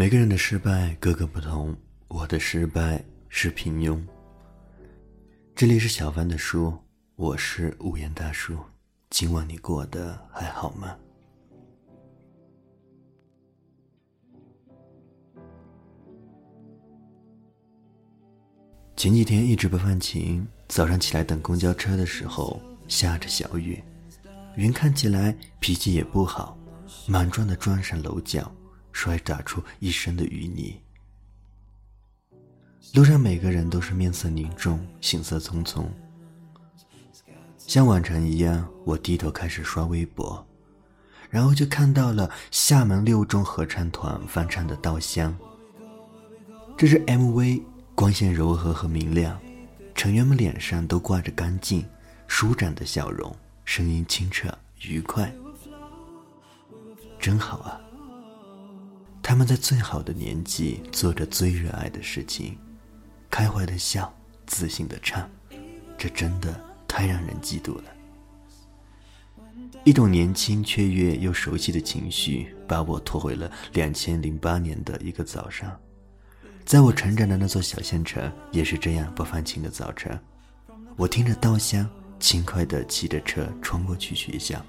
每个人的失败各个不同，我的失败是平庸。这里是小凡的书，我是无言大叔。今晚你过得还好吗？前几天一直不放晴，早上起来等公交车的时候下着小雨，云看起来脾气也不好，莽撞的撞上楼角。摔打出一身的淤泥。路上每个人都是面色凝重，行色匆匆。像往常一样，我低头开始刷微博，然后就看到了厦门六中合唱团翻唱的《稻香》。这支 MV 光线柔和和明亮，成员们脸上都挂着干净、舒展的笑容，声音清澈愉快，真好啊。他们在最好的年纪做着最热爱的事情，开怀的笑，自信的唱，这真的太让人嫉妒了。一种年轻、雀跃又熟悉的情绪，把我拖回了两千零八年的一个早上，在我成长的那座小县城，也是这样不放晴的早晨。我听着稻香，轻快地骑着车穿过去学校。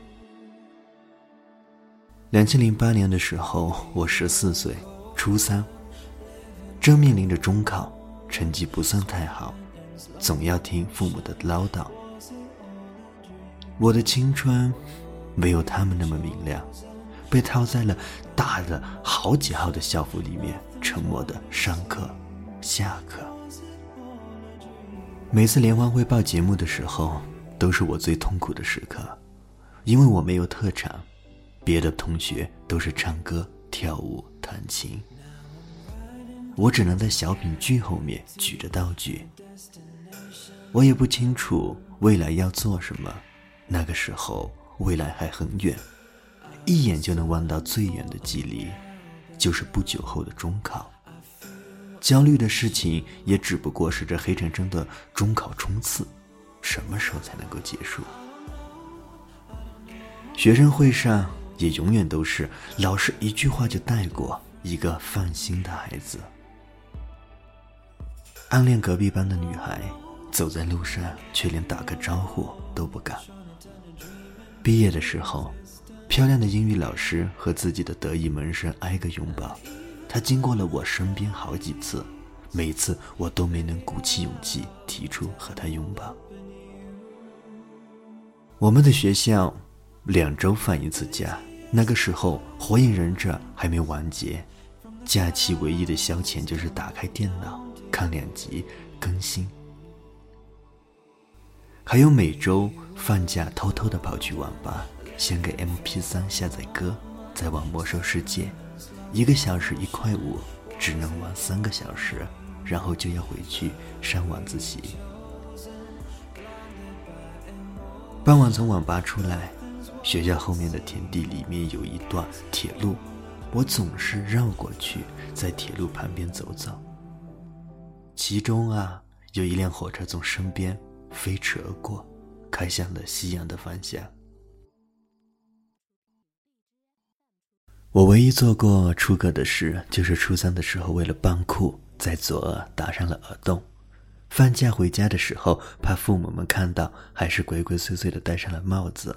两千零八年的时候，我十四岁，初三，正面临着中考，成绩不算太好，总要听父母的唠叨。我的青春没有他们那么明亮，被套在了大的好几号的校服里面，沉默的上课、下课。每次联欢会报节目的时候，都是我最痛苦的时刻，因为我没有特长。别的同学都是唱歌、跳舞、弹琴，我只能在小品剧后面举着道具。我也不清楚未来要做什么，那个时候未来还很远，一眼就能望到最远的距离，就是不久后的中考。焦虑的事情也只不过是这黑沉沉的中考冲刺，什么时候才能够结束？学生会上。也永远都是老师一句话就带过一个放心的孩子。暗恋隔壁班的女孩，走在路上却连打个招呼都不敢。毕业的时候，漂亮的英语老师和自己的得意门生挨个拥抱，她经过了我身边好几次，每次我都没能鼓起勇气提出和她拥抱。我们的学校，两周放一次假。那个时候，火影忍者还没完结，假期唯一的消遣就是打开电脑看两集更新，还有每周放假偷偷的跑去网吧，先给 M P 三下载歌，再玩魔兽世界，一个小时一块五，只能玩三个小时，然后就要回去上晚自习。傍晚从网吧出来。学校后面的田地里面有一段铁路，我总是绕过去，在铁路旁边走走。其中啊，有一辆火车从身边飞驰而过，开向了夕阳的方向。我唯一做过出格的事，就是初三的时候为了扮酷，在左耳打上了耳洞。放假回家的时候，怕父母们看到，还是鬼鬼祟祟的戴上了帽子。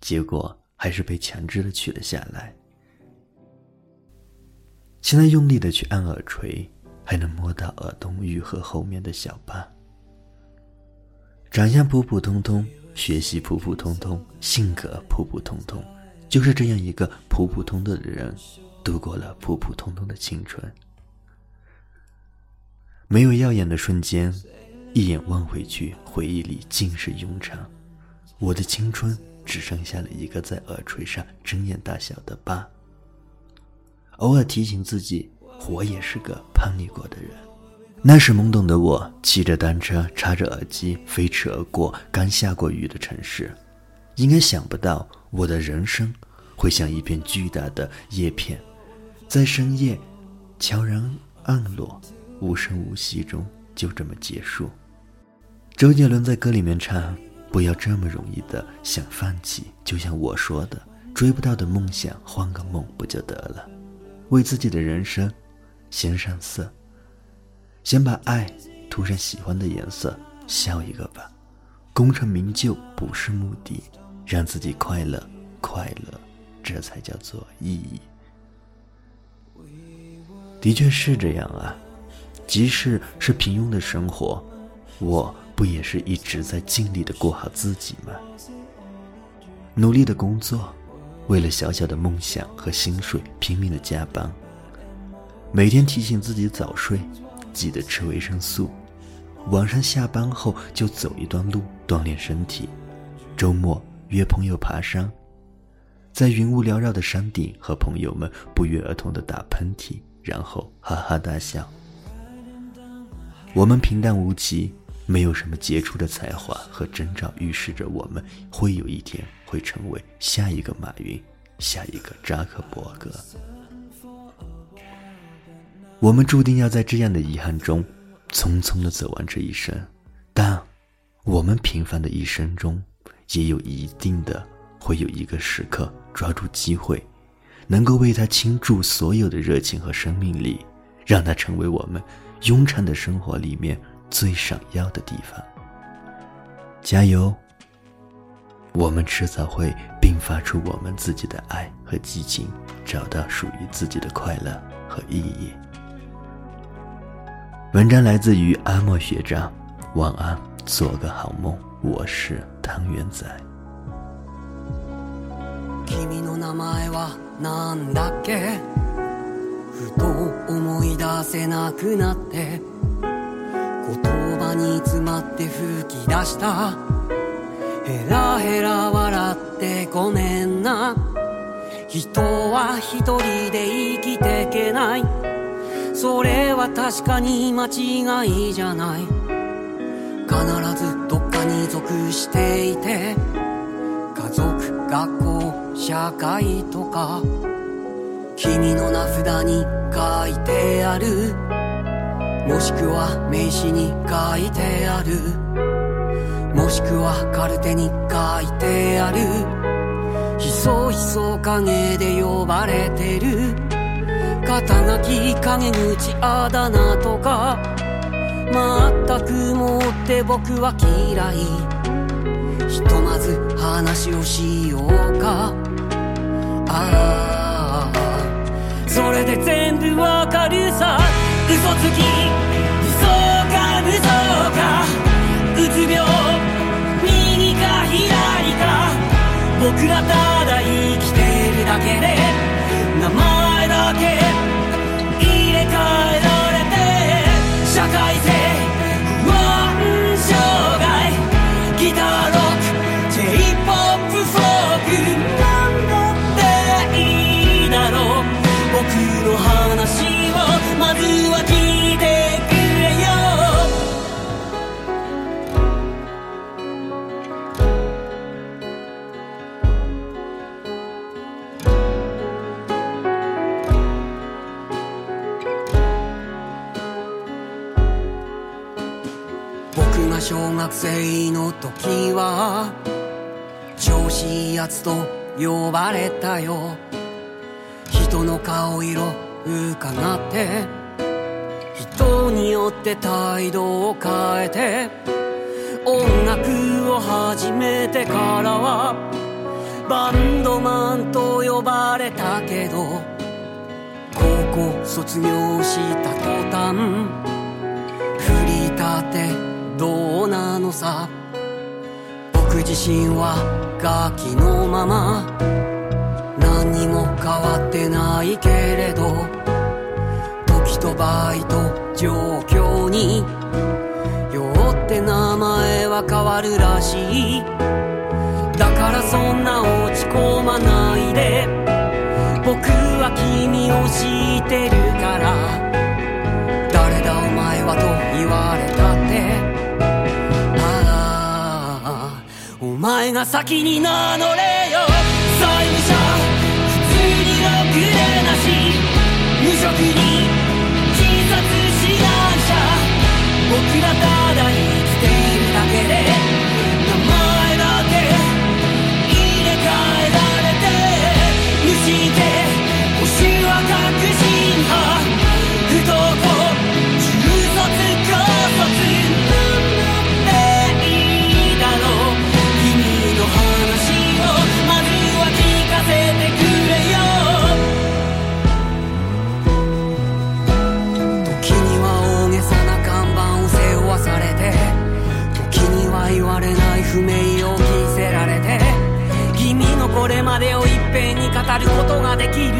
结果还是被强制的取了下来。现在用力的去按耳垂，还能摸到耳洞愈合后面的小疤。长相普普通通，学习普普通通，性格普普通通，就是这样一个普普通的的人，度过了普普通通的青春。没有耀眼的瞬间，一眼望回去，回忆里尽是庸常。我的青春。只剩下了一个在耳垂上睁眼大小的疤。偶尔提醒自己，我也是个叛逆过的人。那时懵懂的我，骑着单车，插着耳机，飞驰而过。刚下过雨的城市，应该想不到我的人生会像一片巨大的叶片，在深夜悄然暗落，无声无息中就这么结束。周杰伦在歌里面唱。不要这么容易的想放弃，就像我说的，追不到的梦想，换个梦不就得了？为自己的人生先上色，先把爱涂上喜欢的颜色，笑一个吧。功成名就不是目的，让自己快乐快乐，这才叫做意义。的确是这样啊，即使是平庸的生活，我。不也是一直在尽力的过好自己吗？努力的工作，为了小小的梦想和薪水，拼命的加班。每天提醒自己早睡，记得吃维生素。晚上下班后就走一段路锻炼身体，周末约朋友爬山，在云雾缭绕的山顶和朋友们不约而同的打喷嚏，然后哈哈大笑。我们平淡无奇。没有什么杰出的才华和征兆预示着我们会有一天会成为下一个马云，下一个扎克伯格。我们注定要在这样的遗憾中匆匆的走完这一生，但我们平凡的一生中，也有一定的会有一个时刻抓住机会，能够为他倾注所有的热情和生命力，让他成为我们庸常的生活里面。最闪耀的地方，加油！我们迟早会迸发出我们自己的爱和激情，找到属于自己的快乐和意义。文章来自于阿莫学长，晚安，做个好梦。我是汤圆仔。に詰まって吹き出したヘラヘラ笑ってごめんな人は一人で生きてけないそれは確かに間違いじゃない必ずどっかに属していて家族学校社会とか君の名札に書いてあるもしくは名刺に書いてあるもしくはカルテに書いてあるひそひそ影で呼ばれてる肩書き陰口あだ名とか全くもって僕は嫌いひとまず話をしようかああそれで全部わかるさ嘘つき嘘か嘘かうつ病右か左か僕らただ生きてるだけで名前だけ入れ替えられて社会性生の時は調子いいやつと呼ばれたよ人の顔色伺って人によって態度を変えて音楽を始めてからはバンドマンと呼ばれたけど高校卒業した途端のさ僕自身はガキのまま何にも変わってないけれど時と場合と状況によって名前は変わるらしいだからそんな落ち込まないで僕は君を知ってるから誰だお前はと言われて前が先に名乗れよ債務者普通にろくでなし無職にることができる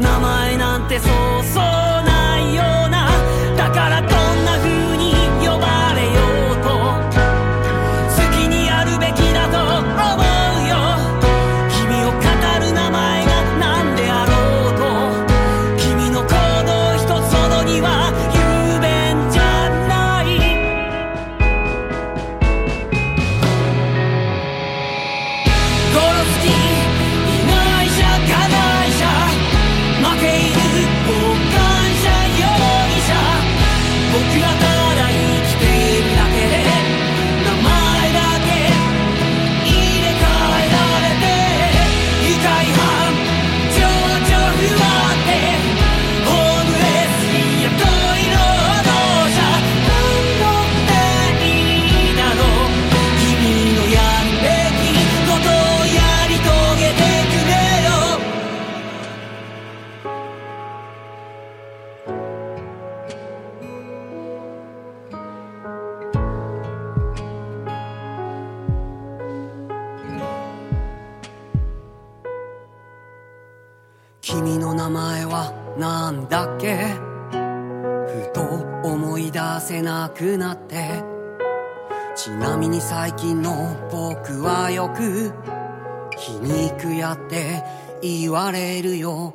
名前なんてそうそう君の名前はなんだっけふと思い出せなくなってちなみに最近の僕はよく皮肉やって言われるよ